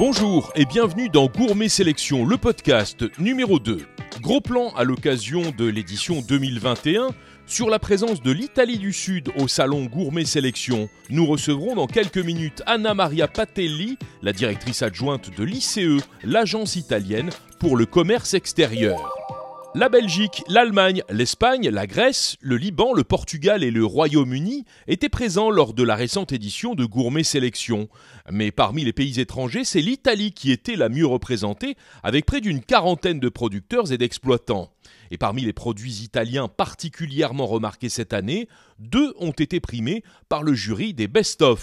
Bonjour et bienvenue dans Gourmet Sélection, le podcast numéro 2. Gros plan à l'occasion de l'édition 2021 sur la présence de l'Italie du Sud au salon Gourmet Sélection. Nous recevrons dans quelques minutes Anna Maria Patelli, la directrice adjointe de l'ICE, l'agence italienne pour le commerce extérieur. La Belgique, l'Allemagne, l'Espagne, la Grèce, le Liban, le Portugal et le Royaume-Uni étaient présents lors de la récente édition de Gourmet Sélection. Mais parmi les pays étrangers, c'est l'Italie qui était la mieux représentée, avec près d'une quarantaine de producteurs et d'exploitants. Et parmi les produits italiens particulièrement remarqués cette année, deux ont été primés par le jury des Best-of.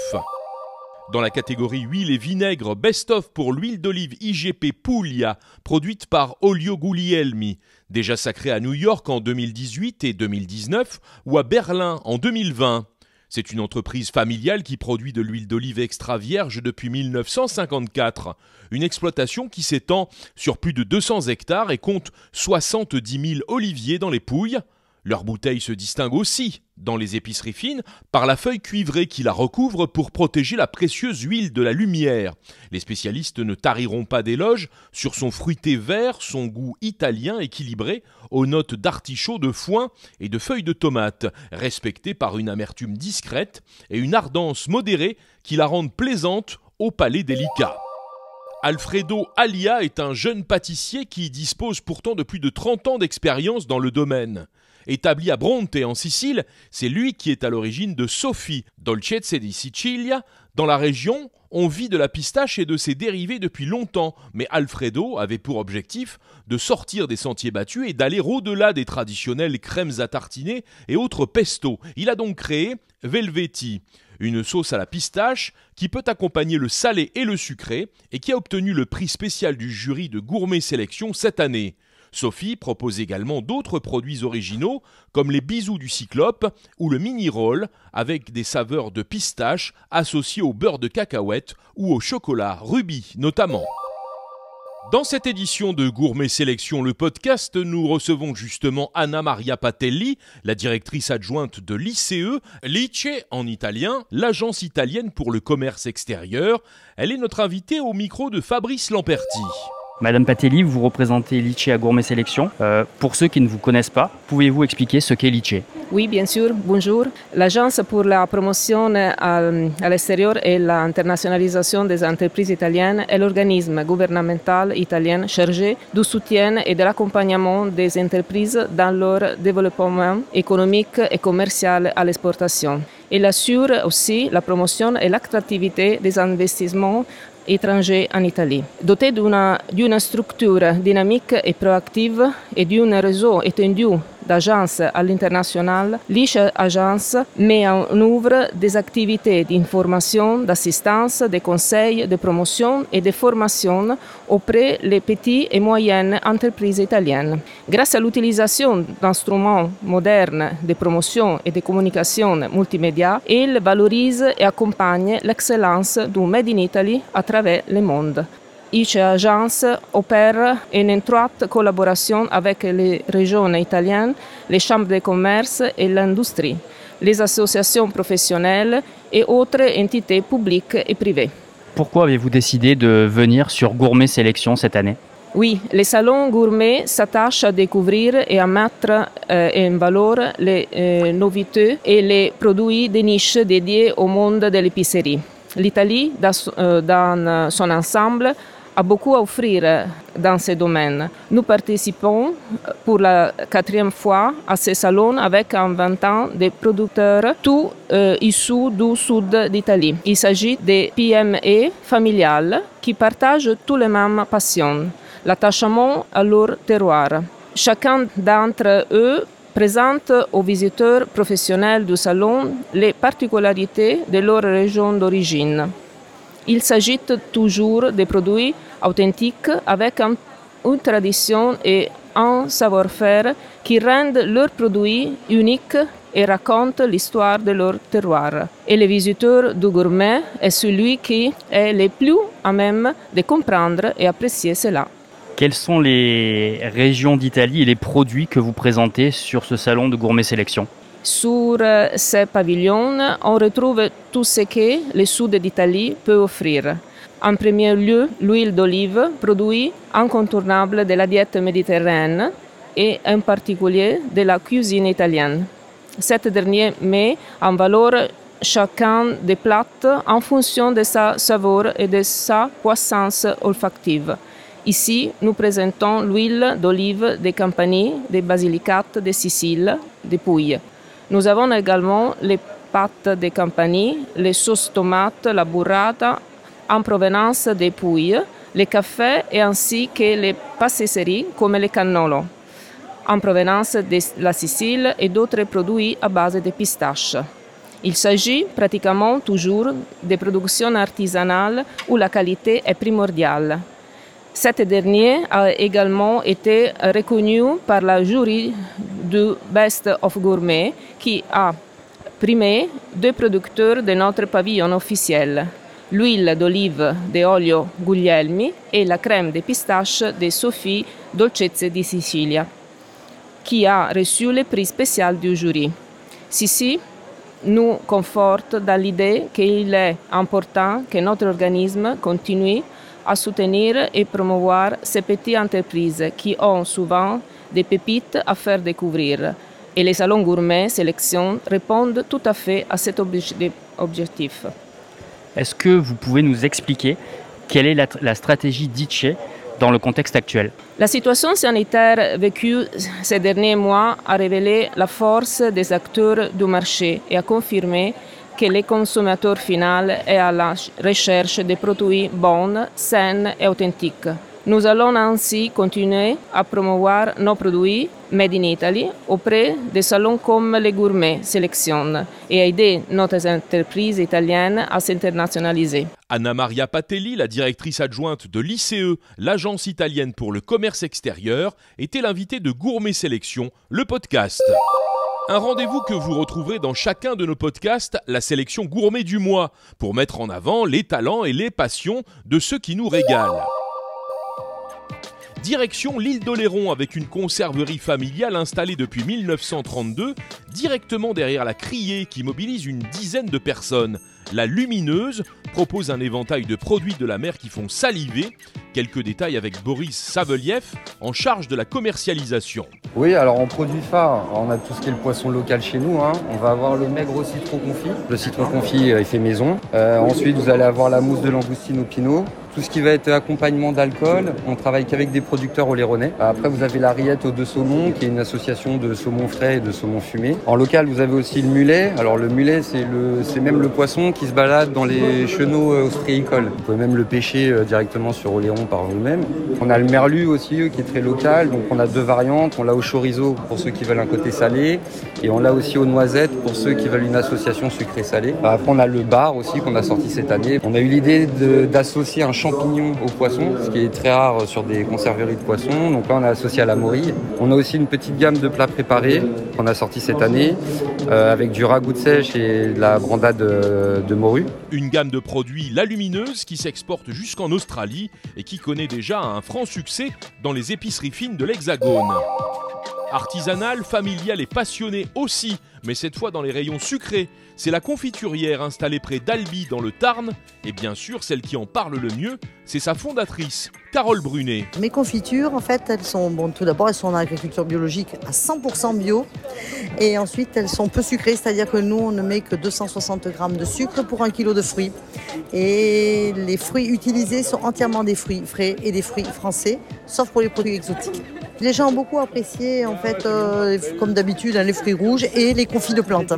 Dans la catégorie huile et vinaigre, best-of pour l'huile d'olive IGP Puglia, produite par Olio Guglielmi, déjà sacrée à New York en 2018 et 2019, ou à Berlin en 2020. C'est une entreprise familiale qui produit de l'huile d'olive extra vierge depuis 1954, une exploitation qui s'étend sur plus de 200 hectares et compte 70 000 oliviers dans les Pouilles. Leur bouteille se distingue aussi, dans les épiceries fines, par la feuille cuivrée qui la recouvre pour protéger la précieuse huile de la lumière. Les spécialistes ne tariront pas d'éloges sur son fruité vert, son goût italien équilibré, aux notes d'artichaut, de foin et de feuilles de tomate, respectées par une amertume discrète et une ardence modérée qui la rendent plaisante au palais délicat. Alfredo Alia est un jeune pâtissier qui dispose pourtant de plus de 30 ans d'expérience dans le domaine. Établi à Bronte en Sicile, c'est lui qui est à l'origine de Sophie, Dolcezze di Sicilia. Dans la région, on vit de la pistache et de ses dérivés depuis longtemps, mais Alfredo avait pour objectif de sortir des sentiers battus et d'aller au-delà des traditionnelles crèmes à tartiner et autres pesto. Il a donc créé Velveti, une sauce à la pistache qui peut accompagner le salé et le sucré et qui a obtenu le prix spécial du jury de Gourmet Sélection cette année. Sophie propose également d'autres produits originaux comme les bisous du cyclope ou le mini roll avec des saveurs de pistache associées au beurre de cacahuète ou au chocolat rubis notamment. Dans cette édition de Gourmet Sélection, le podcast, nous recevons justement Anna Maria Patelli, la directrice adjointe de l'ICE, l'ICE en italien, l'agence italienne pour le commerce extérieur. Elle est notre invitée au micro de Fabrice Lamperti. Madame Patelli, vous représentez l'ICE à Gourmet Sélection. Euh, pour ceux qui ne vous connaissent pas, pouvez-vous expliquer ce qu'est l'ICE Oui, bien sûr. Bonjour. L'Agence pour la promotion à, à l'extérieur et l'internationalisation des entreprises italiennes est l'organisme gouvernemental italien chargé du soutien et de l'accompagnement des entreprises dans leur développement économique et commercial à l'exportation. Il assure aussi la promotion et l'attractivité des investissements étrangers en Italie. Doté d'une structure dynamique et proactive et d'un réseau étendu d'agences à l'international, l'ICE Agence met en œuvre des activités d'information, d'assistance, de conseils, de promotion et de formation auprès des petites et moyennes entreprises italiennes. Grâce à l'utilisation d'instruments modernes de promotion et de communication multimédia, il valorise et accompagne l'excellence du Made in Italy à travers le monde. ICE Agence opère en étroite collaboration avec les régions italiennes, les chambres de commerce et l'industrie, les associations professionnelles et autres entités publiques et privées. Pourquoi avez-vous décidé de venir sur Gourmet Sélection cette année? Oui, les salons gourmets s'attachent à découvrir et à mettre euh, en valeur les euh, nouveautés et les produits de niche dédiés au monde de l'épicerie. L'Italie, dans, euh, dans son ensemble, a beaucoup à offrir dans ce domaine. Nous participons pour la quatrième fois à ce salon avec un ans de producteurs, tous euh, issus du sud d'Italie. Il s'agit des PME familiales qui partagent tous les mêmes passions, l'attachement à leur terroir. Chacun d'entre eux présente aux visiteurs professionnels du salon les particularités de leur région d'origine. Il s'agit toujours de produits authentiques avec un, une tradition et un savoir-faire qui rendent leurs produits uniques et racontent l'histoire de leur terroir. Et le visiteur du gourmet est celui qui est le plus à même de comprendre et apprécier cela. Quelles sont les régions d'Italie et les produits que vous présentez sur ce salon de gourmet sélection? Sur ces pavillons, on retrouve tout ce que le sud d'Italie peut offrir. En premier lieu, l'huile d'olive, produit incontournable de la diète méditerranéenne et en particulier de la cuisine italienne. Cette dernière met en valeur chacun des plats en fonction de sa saveur et de sa puissance olfactive. Ici, nous présentons l'huile d'olive des Campanies, des Basilicates, de Sicile, des Pouilles. Nous avons également les pâtes de Campanie, les sauces tomates, la burrata en provenance des Pouilles, les cafés et ainsi que les pâtisseries comme les cannolo en provenance de la Sicile et d'autres produits à base de pistaches. Il s'agit pratiquement toujours de productions artisanales où la qualité est primordiale. Cette dernière a également été reconnue par la jury du Best of Gourmet qui a primé deux producteurs de notre pavillon officiel, l'huile d'olive de Olio Guglielmi et la crème de pistache de Sophie Dolcezze di Sicilia, qui a reçu le prix spécial du jury. Ceci nous conforte dans l'idée qu'il est important que notre organisme continue à soutenir et promouvoir ces petites entreprises qui ont souvent des pépites à faire découvrir. Et les salons gourmets sélection répondent tout à fait à cet objectif. Est-ce que vous pouvez nous expliquer quelle est la, la stratégie d'Itche dans le contexte actuel? La situation sanitaire vécue ces derniers mois a révélé la force des acteurs du marché et a confirmé que le consommateur final est à la recherche de produits bons, sains et authentiques. Nous allons ainsi continuer à promouvoir nos produits made in Italy auprès des salons comme les Gourmets Sélection et aider notre entreprise italienne à s'internationaliser. Anna Maria Patelli, la directrice adjointe de l'ICE, l'agence italienne pour le commerce extérieur, était l'invitée de Gourmet Sélection, le podcast. Un rendez-vous que vous retrouverez dans chacun de nos podcasts, la sélection gourmet du mois, pour mettre en avant les talents et les passions de ceux qui nous régalent. Direction l'île d'Oléron avec une conserverie familiale installée depuis 1932, directement derrière la criée qui mobilise une dizaine de personnes. La Lumineuse propose un éventail de produits de la mer qui font saliver. Quelques détails avec Boris Saveliev en charge de la commercialisation. Oui, alors en produit phare, on a tout ce qui est le poisson local chez nous. Hein. On va avoir le maigre citron confit. Le citron confit, euh, il fait maison. Euh, ensuite, vous allez avoir la mousse de langoustine au pinot. Tout ce qui va être accompagnement d'alcool, on travaille qu'avec des producteurs oléronais. Après, vous avez la rillette aux deux saumons, qui est une association de saumon frais et de saumon fumé. En local, vous avez aussi le mulet. Alors le mulet, c'est le, c'est même le poisson qui se balade dans les chenaux euh, ostréicoles. Vous pouvez même le pêcher euh, directement sur Oléron par vous-même. On a le merlu aussi, qui est très local. Donc on a deux variantes. On l'a au chorizo pour ceux qui veulent un côté salé, et on l'a aussi aux noisettes pour ceux qui veulent une association sucré-salé. Après, on a le bar aussi qu'on a sorti cette année. On a eu l'idée d'associer un champignons au poisson, ce qui est très rare sur des conserveries de poissons. Donc là, on a associé à la morille. On a aussi une petite gamme de plats préparés qu'on a sorti cette année, euh, avec du ragoût de sèche et de la brandade de, de morue. Une gamme de produits La Lumineuse qui s'exporte jusqu'en Australie et qui connaît déjà un franc succès dans les épiceries fines de l'Hexagone. Artisanale, familiale et passionnée aussi, mais cette fois dans les rayons sucrés. C'est la confiturière installée près d'Albi dans le Tarn, et bien sûr celle qui en parle le mieux, c'est sa fondatrice, Carole Brunet. Mes confitures, en fait, elles sont, bon, tout d'abord, elles sont en agriculture biologique à 100% bio, et ensuite elles sont peu sucrées, c'est-à-dire que nous, on ne met que 260 grammes de sucre pour un kilo de fruits, et les fruits utilisés sont entièrement des fruits frais et des fruits français, sauf pour les produits exotiques. Les gens ont beaucoup apprécié, en fait, euh, comme d'habitude, hein, les fruits rouges et les confits de plantes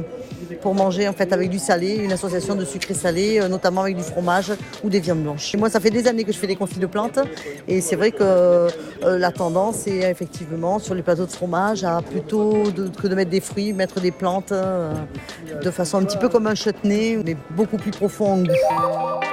pour manger en fait avec du salé, une association de sucré salé, euh, notamment avec du fromage ou des viandes blanches. Moi, ça fait des années que je fais des confits de plantes et c'est vrai que euh, la tendance est effectivement sur les plateaux de fromage à plutôt que de mettre des fruits, mettre des plantes de façon un petit peu comme un chutney, mais beaucoup plus profond en goût.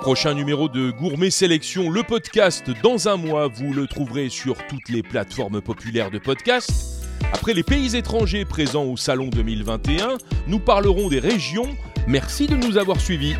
Prochain numéro de Gourmet Sélection, le podcast dans un mois, vous le trouverez sur toutes les plateformes populaires de podcast. Après les pays étrangers présents au Salon 2021, nous parlerons des régions. Merci de nous avoir suivis.